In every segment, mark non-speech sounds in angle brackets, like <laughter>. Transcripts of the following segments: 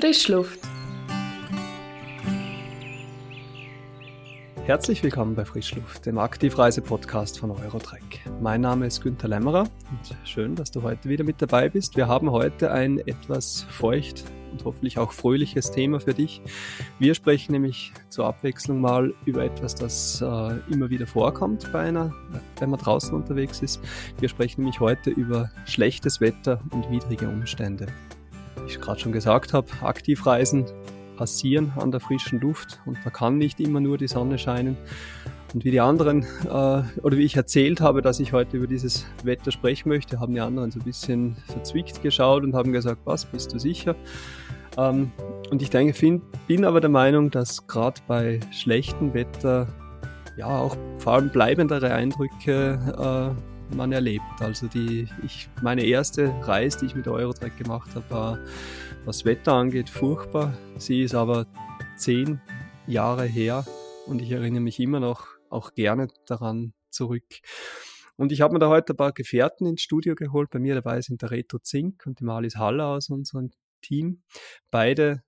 Frischluft. Herzlich willkommen bei Frischluft, dem Aktivreise-Podcast von Eurotrek. Mein Name ist Günther Lämmerer und schön, dass du heute wieder mit dabei bist. Wir haben heute ein etwas feucht und hoffentlich auch fröhliches Thema für dich. Wir sprechen nämlich zur Abwechslung mal über etwas, das äh, immer wieder vorkommt bei einer, wenn man draußen unterwegs ist. Wir sprechen nämlich heute über schlechtes Wetter und widrige Umstände ich gerade schon gesagt habe, Aktivreisen passieren an der frischen Luft und da kann nicht immer nur die Sonne scheinen. Und wie die anderen, äh, oder wie ich erzählt habe, dass ich heute über dieses Wetter sprechen möchte, haben die anderen so ein bisschen verzwickt geschaut und haben gesagt, was, bist du sicher? Ähm, und ich denke, find, bin aber der Meinung, dass gerade bei schlechtem Wetter ja auch vor allem bleibendere Eindrücke äh, man erlebt. Also die, ich, meine erste Reise, die ich mit Eurotrack gemacht habe, war, was Wetter angeht, furchtbar. Sie ist aber zehn Jahre her und ich erinnere mich immer noch auch gerne daran zurück. Und ich habe mir da heute ein paar Gefährten ins Studio geholt. Bei mir dabei sind der Reto Zink und die Malis Haller aus unserem Team. Beide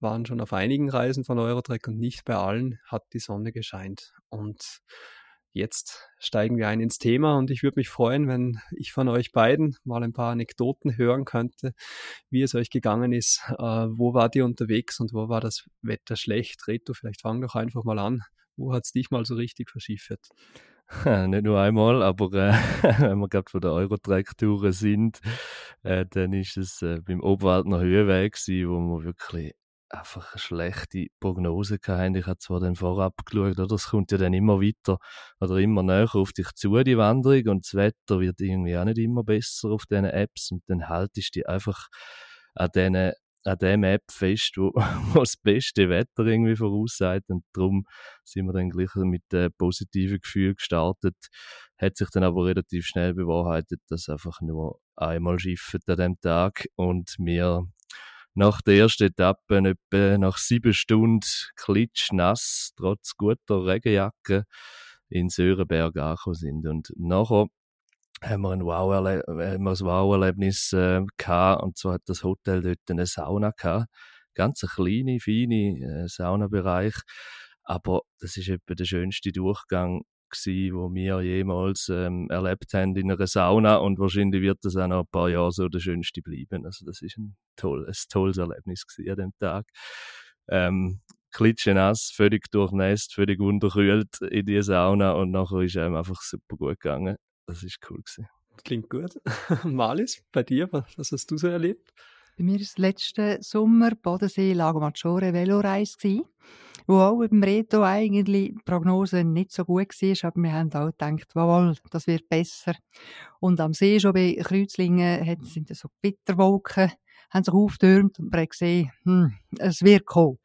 waren schon auf einigen Reisen von Eurotrack und nicht bei allen hat die Sonne gescheint. Und Jetzt steigen wir ein ins Thema und ich würde mich freuen, wenn ich von euch beiden mal ein paar Anekdoten hören könnte, wie es euch gegangen ist. Äh, wo wart ihr unterwegs und wo war das Wetter schlecht? Reto, vielleicht fang doch einfach mal an. Wo hat es dich mal so richtig verschiffert? <laughs> Nicht nur einmal, aber äh, <laughs> wenn wir gerade von der Eurotrack-Touren sind, äh, dann ist es äh, beim Oberwaldner Höhenweg, gewesen, wo wir wirklich einfach eine schlechte Prognose gehabt. Ich habe zwar dann vorab geschaut, oder? Es kommt ja dann immer weiter oder immer näher auf dich zu, die Wanderung, und das Wetter wird irgendwie auch nicht immer besser auf diesen Apps und dann haltest du dich einfach an diesen an dem App fest, wo, <laughs> wo das beste Wetter irgendwie voraussagt. Und darum sind wir dann gleich mit äh, positiven Gefühl gestartet. Hat sich dann aber relativ schnell bewahrheitet, dass einfach nur einmal schifft an dem Tag und wir nach der ersten Etappe etwa nach sieben Stunden klitschnass, trotz guter Regenjacke, in Sörenberg angekommen sind. Und nachher haben wir ein Wow-Erlebnis Wow äh, gehabt, und zwar hat das Hotel dort eine Sauna gehabt. Ganz eine kleine, feine äh, Saunabereich. Aber das ist etwa der schönste Durchgang gewesen, wo wir jemals ähm, erlebt haben in einer Sauna und wahrscheinlich wird das auch noch ein paar Jahre so der schönste bleiben. Also das ist ein, toll, ein tolles Erlebnis gewesen an dem Tag. Ähm, klitschenass, völlig durchnässt, völlig unterkühlt in die Sauna und nachher ist einem einfach super gut gegangen. Das ist cool gewesen. Klingt gut. <laughs> Malis, bei dir, was hast du so erlebt? Bei mir war es letzten Sommer Bodensee Lago Maggiore Veloreise, wo auch beim Reto eigentlich die Prognose nicht so gut war, aber wir haben auch gedacht, wow, das wird besser. Und am See schon bei Kreuzlingen sind so Gewitterwolken, haben sich aufgetürmt und man hat gesehen, hm, es wird kommen.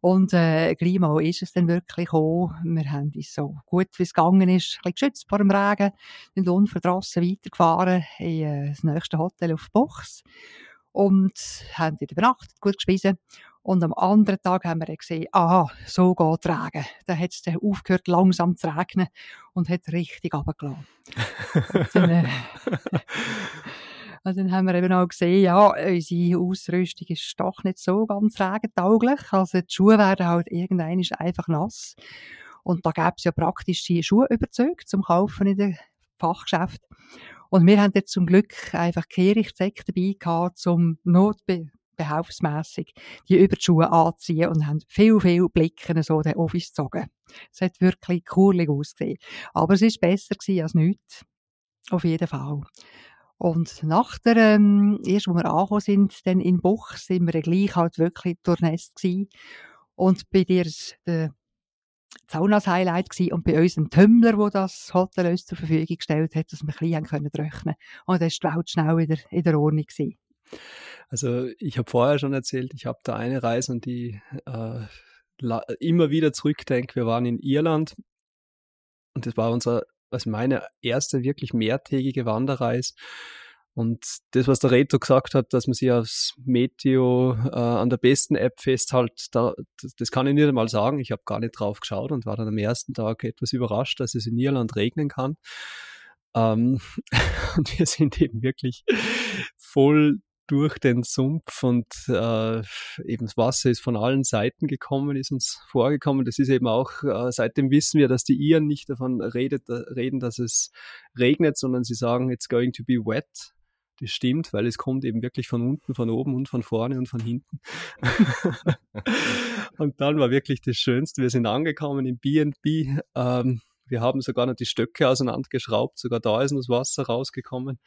Und äh, gleich mal ist es dann wirklich gekommen. Wir haben uns so gut, wie es gegangen ist, ein bisschen geschützt vor dem Regen, sind unverdrossen weitergefahren in äh, das nächste Hotel auf Box und haben dort übernachtet, gut gespeisen. Und am anderen Tag haben wir gesehen, aha, so geht es Regen. Dann hat es dann aufgehört, langsam zu regnen und hat richtig runtergelassen. dann, äh, <laughs> und dann haben wir eben auch gesehen, ja, unsere Ausrüstung ist doch nicht so ganz regentauglich. Also die Schuhe werden halt irgendwann einfach nass. Und da gäbe es ja praktisch die Schuhüberzüge zum Kaufen in den Fachgeschäft. Und wir haben jetzt zum Glück einfach Kehrichtsäcke dabei gehabt, zum notbehelfsmässig die Überschuhe anziehen und haben viel, viel Blicken so den Office gezogen. Es hat wirklich cool ausgesehen. Aber es ist besser gewesen als nichts. Auf jeden Fall. Und nach der, ähm, erst wo wir angekommen sind, dann in Buch, sind wir gleich halt wirklich durchnässt gewesen. Und bei dir, der Saunas Highlight gewesen. und bei uns ein Tümmler, wo das Hotel uns zur Verfügung gestellt hat, dass wir ein bisschen können rechnen Und dann ist die Welt schnell wieder in der Ordnung gewesen. Also ich habe vorher schon erzählt, ich habe da eine Reise und die äh, immer wieder zurückdenke. Wir waren in Irland und das war unser, also meine erste wirklich mehrtägige Wanderreise. Und das, was der Reto gesagt hat, dass man sich aufs Meteo äh, an der besten App festhält, da, das, das kann ich nicht einmal sagen. Ich habe gar nicht drauf geschaut und war dann am ersten Tag etwas überrascht, dass es in Irland regnen kann. Ähm, <laughs> und wir sind eben wirklich voll durch den Sumpf und äh, eben das Wasser ist von allen Seiten gekommen, ist uns vorgekommen. Das ist eben auch, äh, seitdem wissen wir, dass die Iren nicht davon redet, reden, dass es regnet, sondern sie sagen, it's going to be wet. Das stimmt, weil es kommt eben wirklich von unten, von oben und von vorne und von hinten. <laughs> und dann war wirklich das Schönste. Wir sind angekommen im B&B. Ähm, wir haben sogar noch die Stöcke auseinandergeschraubt. Sogar da ist noch das Wasser rausgekommen.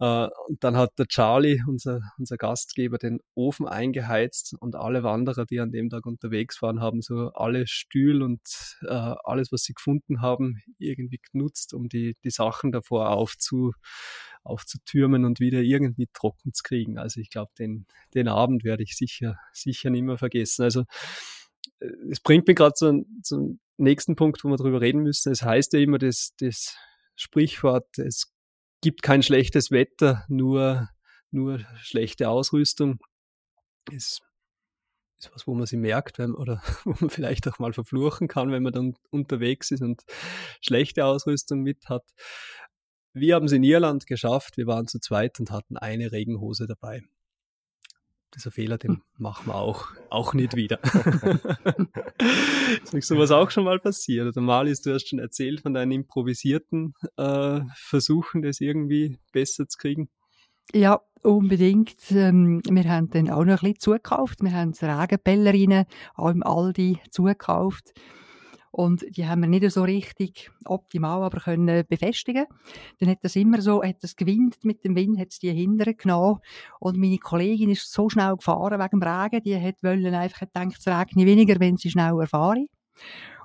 Äh, und dann hat der Charlie, unser, unser Gastgeber, den Ofen eingeheizt und alle Wanderer, die an dem Tag unterwegs waren, haben so alle Stühle und äh, alles, was sie gefunden haben, irgendwie genutzt, um die, die Sachen davor aufzu, aufzutürmen und wieder irgendwie trocken zu kriegen. Also ich glaube, den, den Abend werde ich sicher, sicher nicht mehr vergessen. Also äh, es bringt mich gerade zum, zum nächsten Punkt, wo wir darüber reden müssen. Es heißt ja immer das, das Sprichwort, es gibt kein schlechtes Wetter, nur, nur schlechte Ausrüstung. Ist, ist was, wo man sie merkt, wenn, oder <laughs> wo man vielleicht auch mal verfluchen kann, wenn man dann unterwegs ist und schlechte Ausrüstung mit hat. Wir haben es in Irland geschafft. Wir waren zu zweit und hatten eine Regenhose dabei. Dieser Fehler, den hm. machen wir auch, auch nicht wieder. <laughs> ist mir sowas auch schon mal passiert? Oder Malis, du hast schon erzählt von deinen improvisierten äh, Versuchen, das irgendwie besser zu kriegen. Ja, unbedingt. Ähm, wir haben dann auch noch ein bisschen zugekauft. Wir haben Regenbällerinnen auch im Aldi zugekauft. Und die haben wir nicht so richtig optimal aber können befestigen. Dann hat das immer so, hat das gewinnt mit dem Wind, hat es die hinterher genommen. Und meine Kollegin ist so schnell gefahren wegen dem Regen, die hat wollen einfach gedacht, es regnet weniger, wenn sie schneller fahren.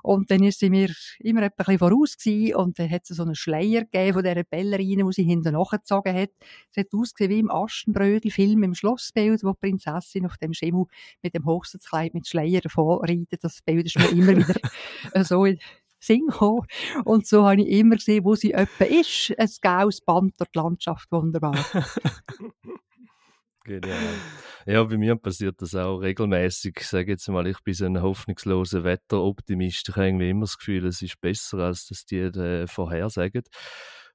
Und dann ist sie mir immer ein bisschen voraus gewesen, und dann hat sie so einen Schleier gegeben von dieser Ballerine, die sie hinten nachgezogen hat. Es hat ausgesehen wie im Aschenbrödel-Film im Schlossbild, wo die Prinzessin auf dem Schimmel mit dem Hochzeitskleid mit Schleier davon reitet. Das Bild ist mir immer wieder <laughs> so in Sinn gekommen. Und so habe ich immer gesehen, wo sie etwa ist. Ein gaues Band durch die Landschaft, wunderbar. <laughs> Genial. Ja, bei mir passiert das auch regelmäßig. Ich sage jetzt mal, ich bin so ein hoffnungsloser Wetteroptimist. Ich habe irgendwie immer das Gefühl, es ist besser, als das die äh, vorhersagen.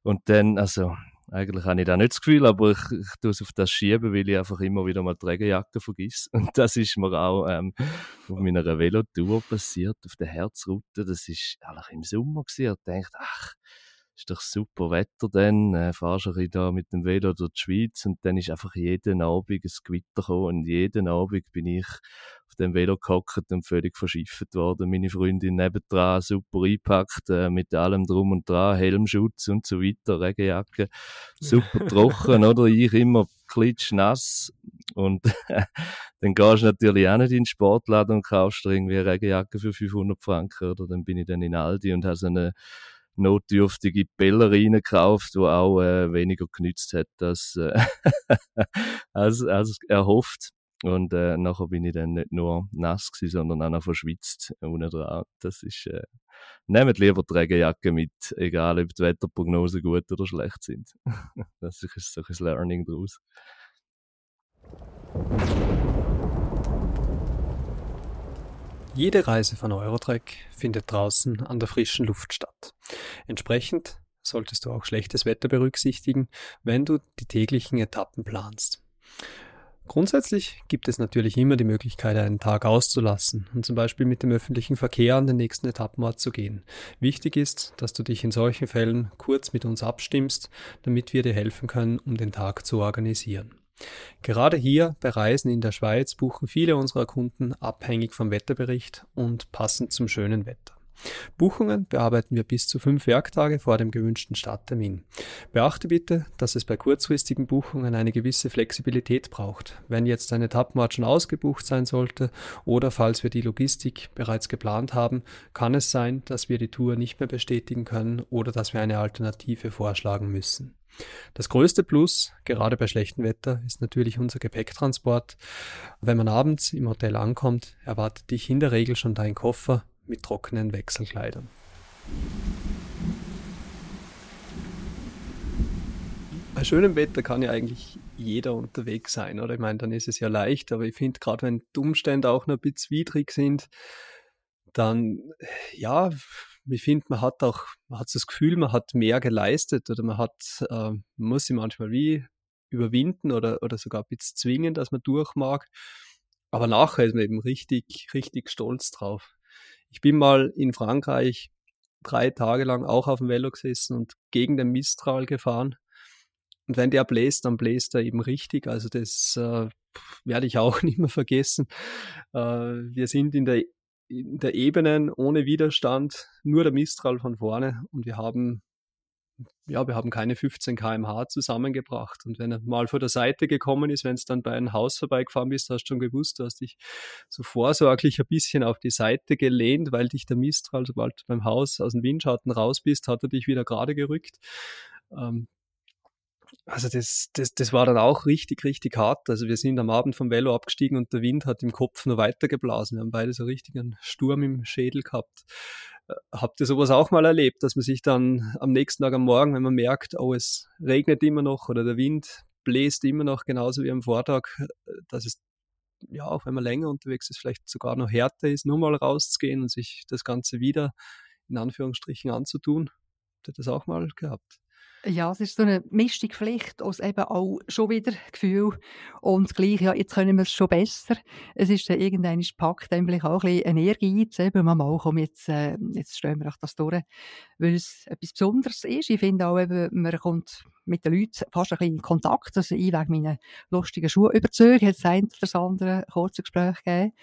Und dann, also, eigentlich habe ich da nicht das Gefühl, aber ich, ich tue es auf das schieben, weil ich einfach immer wieder mal die Regenjacke vergesse. <laughs> Und das ist mir auch ähm, auf meiner Velotour passiert, auf der Herzroute. Das ist eigentlich im Sommer gewesen. Ich dachte, ach, ist doch super Wetter dann, äh, fahrst du da mit dem Velo durch die Schweiz und dann ist einfach jeden Abend ein Gewitter gekommen und jeden Abend bin ich auf dem Velo gehockt und völlig verschifft worden. Meine Freundin nebendran super eingepackt, äh, mit allem drum und dran, Helmschutz und so weiter, Regenjacke, super trocken, oder? Ich immer klitschnass und <laughs> dann gehst du natürlich auch nicht in den Sportladen und kaufst dir irgendwie eine Regenjacke für 500 Franken, oder? Dann bin ich dann in Aldi und habe so eine notdürftige Ballerine gekauft, die auch äh, weniger genützt hat als, äh, <laughs> als, als erhofft. Und äh, nachher bin ich dann nicht nur nass gewesen, sondern auch noch verschwitzt. Das ist, äh, nehmt lieber die Regenjacke mit, egal ob die Wetterprognosen gut oder schlecht sind. <laughs> das ist so ein Learning daraus. Jede Reise von Eurotrek findet draußen an der frischen Luft statt. Entsprechend solltest du auch schlechtes Wetter berücksichtigen, wenn du die täglichen Etappen planst. Grundsätzlich gibt es natürlich immer die Möglichkeit, einen Tag auszulassen und zum Beispiel mit dem öffentlichen Verkehr an den nächsten Etappenort zu gehen. Wichtig ist, dass du dich in solchen Fällen kurz mit uns abstimmst, damit wir dir helfen können, um den Tag zu organisieren. Gerade hier bei Reisen in der Schweiz buchen viele unserer Kunden abhängig vom Wetterbericht und passend zum schönen Wetter. Buchungen bearbeiten wir bis zu fünf Werktage vor dem gewünschten Starttermin. Beachte bitte, dass es bei kurzfristigen Buchungen eine gewisse Flexibilität braucht. Wenn jetzt ein Etappenort schon ausgebucht sein sollte oder falls wir die Logistik bereits geplant haben, kann es sein, dass wir die Tour nicht mehr bestätigen können oder dass wir eine Alternative vorschlagen müssen. Das größte Plus, gerade bei schlechtem Wetter, ist natürlich unser Gepäcktransport. Wenn man abends im Hotel ankommt, erwartet dich in der Regel schon dein Koffer mit trockenen Wechselkleidern. Bei schönem Wetter kann ja eigentlich jeder unterwegs sein, oder? Ich meine, dann ist es ja leicht, aber ich finde, gerade wenn die Umstände auch noch ein bisschen widrig sind, dann, ja, ich finde, man hat auch, man hat das Gefühl, man hat mehr geleistet oder man hat, äh, muss sich manchmal wie überwinden oder, oder sogar ein bisschen zwingen, dass man durch mag. Aber nachher ist man eben richtig, richtig stolz drauf. Ich bin mal in Frankreich drei Tage lang auch auf dem Velo gesessen und gegen den Mistral gefahren. Und wenn der bläst, dann bläst er eben richtig. Also das äh, werde ich auch <laughs> nicht mehr vergessen. Äh, wir sind in der, der Ebenen ohne Widerstand, nur der Mistral von vorne und wir haben ja, wir haben keine 15 kmh zusammengebracht. Und wenn er mal vor der Seite gekommen ist, wenn es dann bei einem Haus vorbeigefahren bist, hast du schon gewusst, du hast dich so vorsorglich ein bisschen auf die Seite gelehnt, weil dich der Mistral, sobald du beim Haus aus dem Windschatten raus bist, hat er dich wieder gerade gerückt. Ähm, also das, das, das war dann auch richtig, richtig hart. Also wir sind am Abend vom Velo abgestiegen und der Wind hat im Kopf nur weitergeblasen. Wir haben beide so richtig einen Sturm im Schädel gehabt. Äh, habt ihr sowas auch mal erlebt, dass man sich dann am nächsten Tag am Morgen, wenn man merkt, oh, es regnet immer noch oder der Wind bläst immer noch genauso wie am Vortag, äh, dass es ja, auch wenn man länger unterwegs ist, vielleicht sogar noch härter ist, nur mal rauszugehen und sich das Ganze wieder in Anführungsstrichen anzutun. Habt ihr das auch mal gehabt? Ja, es ist so eine Mischung vielleicht aus eben auch schon wieder Gefühl und gleich, ja, jetzt können wir es schon besser. Es ist dann irgendwann packt dann vielleicht auch ein bisschen ein Ehrgeiz, eben, mal, komm, jetzt, äh, jetzt stehen wir auch das durch, weil es etwas Besonderes ist. Ich finde auch eben, man kommt mit den Leuten fast ein bisschen in Kontakt. Also ich wegen meinen lustigen Schuhe überzeugt, hat es ein oder das andere kurze Gespräch gegeben.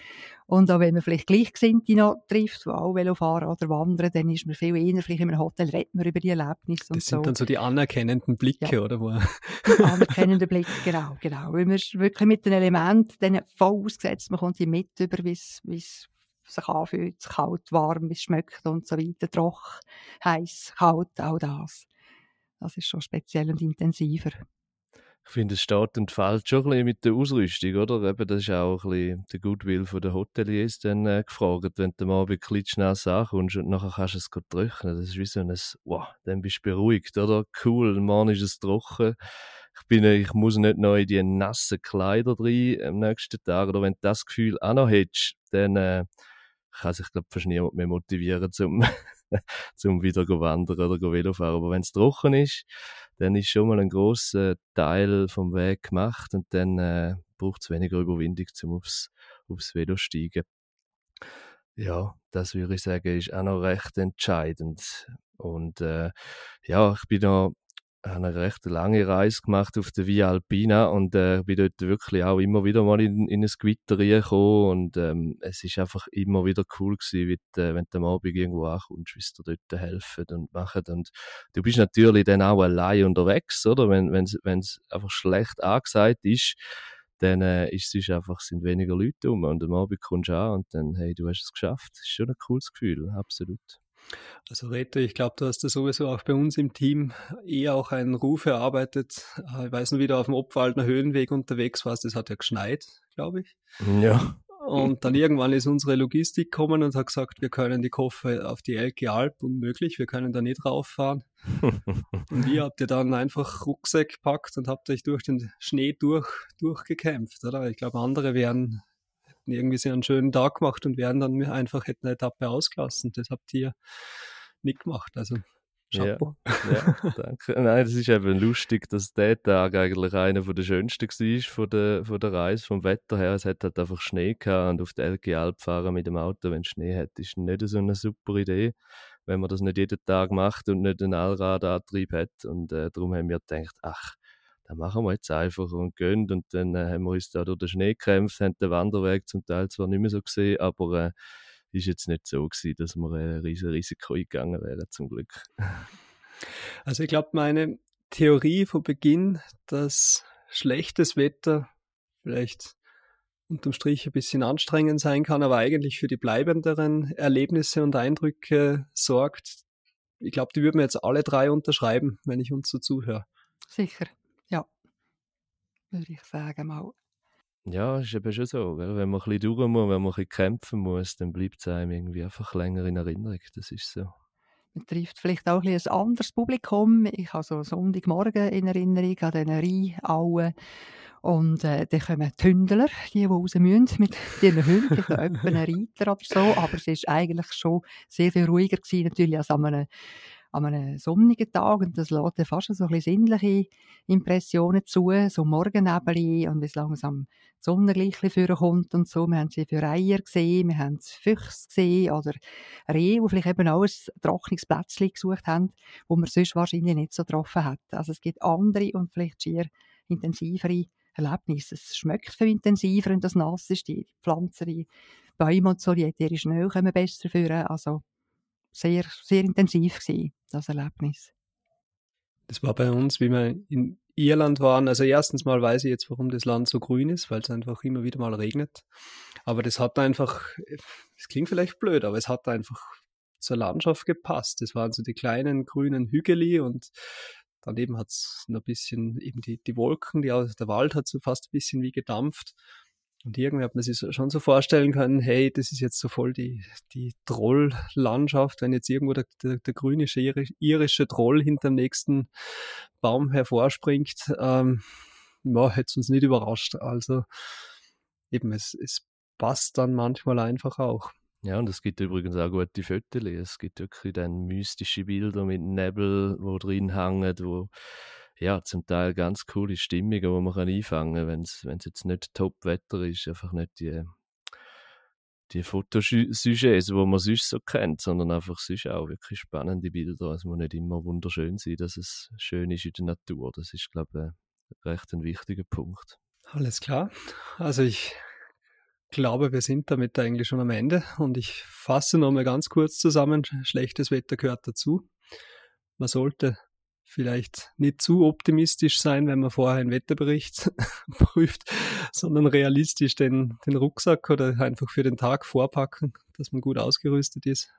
Und auch wenn man vielleicht Gleichgesinnte noch trifft, die auch Velofahren oder wandern, dann ist man viel eher, vielleicht in einem Hotel redet man über die Erlebnisse und Das sind so. dann so die anerkennenden Blicke, ja. oder? Wo? Die anerkennenden Blicke, genau, genau. Weil man ist wirklich mit den Elementen voll ausgesetzt, man kommt die mit über, wie es sich anfühlt, kalt, warm, wie es schmeckt und so weiter, trocken, heiß, kalt, all das. Das ist schon speziell und intensiver. Ich finde, es steht und fällt schon ein bisschen mit der Ausrüstung, oder? Eben, das ist auch ein bisschen der Goodwill der Hoteliers dann äh, gefragt, wenn du mal ein schnell ankommst und nachher kannst du es trocknen. Das ist wie so ein, wow, dann bist du beruhigt, oder? Cool, morgen ist es trocken. Ich, bin, ich muss nicht noch in die nassen Kleider rein am nächsten Tag. Oder wenn du das Gefühl auch noch hättest, dann äh, kann sich, glaube ich, fast niemand mehr motivieren, zum <laughs> zum wieder go wandern oder go Velofahren. Aber wenn es trocken ist, dann ist schon mal ein großer Teil vom Weg gemacht und dann äh, braucht es weniger Überwindung, zum aufs, aufs Velo steigen. Ja, das würde ich sagen, ist auch noch recht entscheidend. Und äh, ja, ich bin noch habe eine recht lange Reise gemacht auf der Via Alpina und äh, bin dort wirklich auch immer wieder mal in, in ein Gewitter reingekommen und ähm, es ist einfach immer wieder cool gewesen, wie, äh, wenn du am Abend irgendwo ankommst, wie sie dort helfen und machen und du bist natürlich dann auch allein unterwegs, oder? Wenn es einfach schlecht angesagt ist, dann äh, ist es einfach, sind weniger Leute um und am Abend kommst du an und dann, hey, du hast es geschafft. Das ist schon ein cooles Gefühl, absolut. Also Rete, ich glaube, du hast da sowieso auch bei uns im Team eher auch einen Ruf erarbeitet. Äh, ich weiß noch, wie du auf dem Obwaldner Höhenweg unterwegs warst, das hat ja geschneit, glaube ich. Ja. Und dann irgendwann ist unsere Logistik gekommen und hat gesagt, wir können die Koffer auf die Elke Alp unmöglich, wir können da nicht rauffahren. <laughs> und ihr habt ihr dann einfach Rucksack gepackt und habt euch durch den Schnee durch, durchgekämpft, oder? Ich glaube, andere wären hätten irgendwie so einen schönen Tag gemacht und wären dann einfach hätten eine Etappe ausgelassen. Das habt ihr nicht gemacht. Also Chapeau. Ja, ja, danke. Nein, das ist eben lustig, dass der Tag eigentlich einer der schönsten war von der, von der Reise, vom Wetter her. Es hat halt einfach Schnee gehabt und auf der LG Alp fahren mit dem Auto, wenn es Schnee hat, ist nicht so eine super Idee, wenn man das nicht jeden Tag macht und nicht einen Allradantrieb hat. Und äh, darum haben wir gedacht, ach, dann machen wir jetzt einfach und gehen. Und dann äh, haben wir uns da durch den Schnee gekämpft, haben den Wanderweg zum Teil zwar nicht mehr so gesehen, aber äh, ist jetzt nicht so gewesen, dass wir ein riesiges Risiko eingegangen wären, zum Glück. <laughs> Also ich glaube, meine Theorie von Beginn, dass schlechtes Wetter vielleicht unterm Strich ein bisschen anstrengend sein kann, aber eigentlich für die bleibenderen Erlebnisse und Eindrücke sorgt. Ich glaube, die würden wir jetzt alle drei unterschreiben, wenn ich uns so zuhöre. Sicher würde ich sagen mal. Ja, ist eben schon so. Gell? Wenn man ein bisschen durch muss, wenn man ein bisschen kämpfen muss, dann bleibt es einem irgendwie einfach länger in Erinnerung. Das ist so. Man trifft vielleicht auch ein, ein anderes Publikum. Ich habe so Sonntagmorgen in Erinnerung an den Rheinauen. Und äh, dann kommen die Hündler, die, die raus müssen <laughs> mit ihren Hunden, vielleicht auch einen Reiter oder so. Aber es war eigentlich schon sehr viel ruhiger gewesen, natürlich als an einem an einem sonnigen Tag und das lässt fast so ein bisschen sinnliche Impressionen zu, so Morgennebel und wie es langsam die Sonne gleich vorkommt und so. Wir haben sie für Eier gesehen, wir haben Füchse gesehen oder Rehe, die vielleicht eben auch ein trockenes Plätzchen gesucht haben, wo man sonst wahrscheinlich nicht so getroffen hat. Also es gibt andere und vielleicht schier intensivere Erlebnisse. Es schmeckt viel intensiver, wenn das nass ist. Die Pflanzen, die Bäume und so, die ätherische Schnee kommen besser führen. Also sehr, sehr intensiv gewesen, das Erlebnis. Das war bei uns, wie wir in Irland waren. Also erstens mal weiß ich jetzt, warum das Land so grün ist, weil es einfach immer wieder mal regnet. Aber das hat einfach, es klingt vielleicht blöd, aber es hat einfach zur Landschaft gepasst. Das waren so die kleinen grünen Hügeli und daneben hat es ein bisschen eben die, die Wolken, die, der Wald hat so fast ein bisschen wie gedampft. Und irgendwie hat man sich schon so vorstellen können, hey, das ist jetzt so voll die, die Trolllandschaft, wenn jetzt irgendwo der, der, der grüne irische Troll hinter dem nächsten Baum hervorspringt, ähm, ja, hätte es uns nicht überrascht. Also eben, es, es passt dann manchmal einfach auch. Ja, und es gibt übrigens auch gute Fotos. Es gibt wirklich dann mystische Bilder mit Nebel, wo drin hängen, wo ja, zum Teil ganz coole Stimmungen, die man einfangen kann, wenn es jetzt nicht Top-Wetter ist, einfach nicht die, die Fotosujets, die man sonst so kennt, sondern einfach sonst auch wirklich spannende Bilder. Es muss nicht immer wunderschön sein, dass es schön ist in der Natur. Das ist, glaube ich, recht ein wichtiger Punkt. Alles klar. Also ich glaube, wir sind damit eigentlich schon am Ende und ich fasse nochmal ganz kurz zusammen. Schlechtes Wetter gehört dazu. Man sollte vielleicht nicht zu optimistisch sein, wenn man vorher einen Wetterbericht <laughs> prüft, sondern realistisch den, den Rucksack oder einfach für den Tag vorpacken, dass man gut ausgerüstet ist.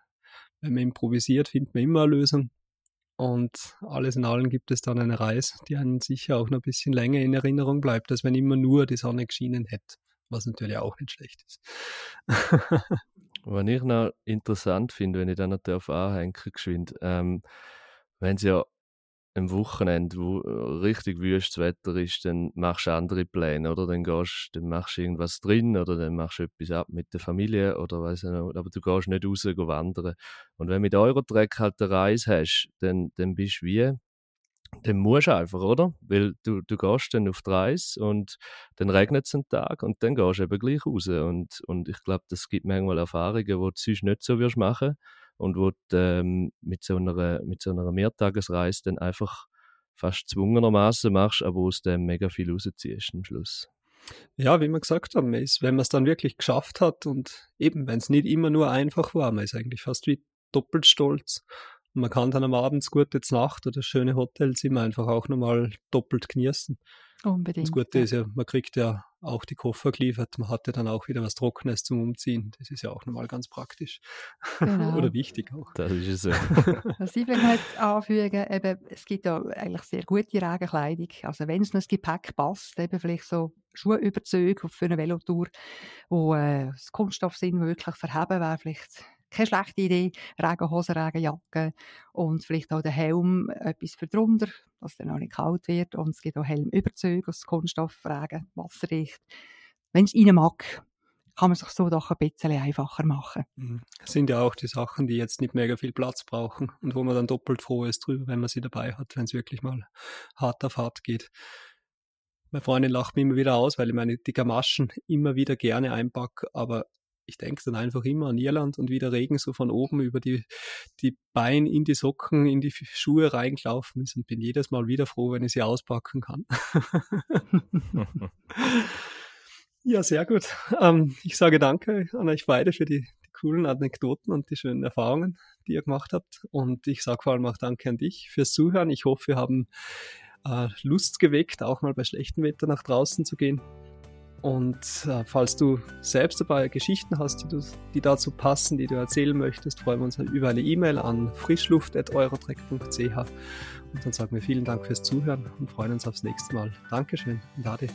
Wenn man improvisiert, findet man immer eine Lösung. Und alles in allem gibt es dann eine Reise, die einen sicher auch noch ein bisschen länger in Erinnerung bleibt, als wenn immer nur die Sonne geschienen hätte, was natürlich auch nicht schlecht ist. <laughs> was ich noch interessant finde, wenn ich dann noch anhängen geschwind, ähm, wenn es ja am Wochenende, wo äh, richtig wüstes Wetter ist, dann machst du andere Pläne, oder? Dann gehst, dann machst du irgendwas drin oder dann machst du etwas ab mit der Familie oder weiß ich nicht, aber du gehst nicht raus wandern. Und wenn du mit Eurotrack halt eine Reise hast, dann, dann bist du wie, dann musst du einfach, oder? Weil du, du gehst dann auf die Reise und dann regnet es einen Tag und dann gehst du eben gleich raus. Und, und ich glaube, das gibt manchmal Erfahrungen, die du sonst nicht so machen und wo du ähm, mit, so einer, mit so einer Mehrtagesreise dann einfach fast zwungenermaßen machst, aber aus dem mega viel rausziehst am Schluss. Ja, wie wir gesagt haben, ist, wenn man es dann wirklich geschafft hat und eben, wenn es nicht immer nur einfach war, man ist eigentlich fast wie doppelt stolz. Und man kann dann am Abend gute Nacht oder schöne Hotelzimmer einfach auch nochmal doppelt genießen. Unbedingt. Das Gute ja. ist ja, man kriegt ja auch die Koffer geliefert. Man hatte dann auch wieder was Trockenes zum Umziehen. Das ist ja auch nochmal ganz praktisch. <laughs> Genau. Oder wichtig auch. Das ist es <laughs> so. Was ich will halt anfügen, eben, es gibt ja eigentlich sehr gute Regenkleidung. Also wenn es noch das Gepäck passt, eben vielleicht so Schuhüberzüge für eine Velotour, wo äh, das Kunststoff sind, wirklich verheben wäre vielleicht keine schlechte Idee. Regenhosen, Regenjacke und vielleicht auch der Helm, etwas für drunter, dass dann auch nicht kalt wird. Und es gibt auch Helmüberzüge aus Kunststoff, Regen, wasserdicht. Wenn es Ihnen mag, kann man sich so doch ein bisschen einfacher machen. Mhm. Das sind ja auch die Sachen, die jetzt nicht mega viel Platz brauchen und wo man dann doppelt froh ist drüber, wenn man sie dabei hat, wenn es wirklich mal hart auf hart geht. Meine Freundin lacht mich immer wieder aus, weil ich meine die Gamaschen immer wieder gerne einpacke, aber ich denke dann einfach immer an Irland und wie der Regen so von oben über die, die Beine in die Socken, in die Schuhe reingelaufen ist und bin jedes Mal wieder froh, wenn ich sie auspacken kann. <laughs> ja, sehr gut. Ähm, ich sage danke an euch beide für die, die coolen Anekdoten und die schönen Erfahrungen, die ihr gemacht habt. Und ich sage vor allem auch danke an dich fürs Zuhören. Ich hoffe, wir haben äh, Lust geweckt, auch mal bei schlechtem Wetter nach draußen zu gehen. Und äh, falls du selbst dabei Geschichten hast, die, du, die dazu passen, die du erzählen möchtest, freuen wir uns über eine E-Mail an frischluft.eurotrek.ch. Und dann sagen wir vielen Dank fürs Zuhören und freuen uns aufs nächste Mal. Dankeschön und Ade.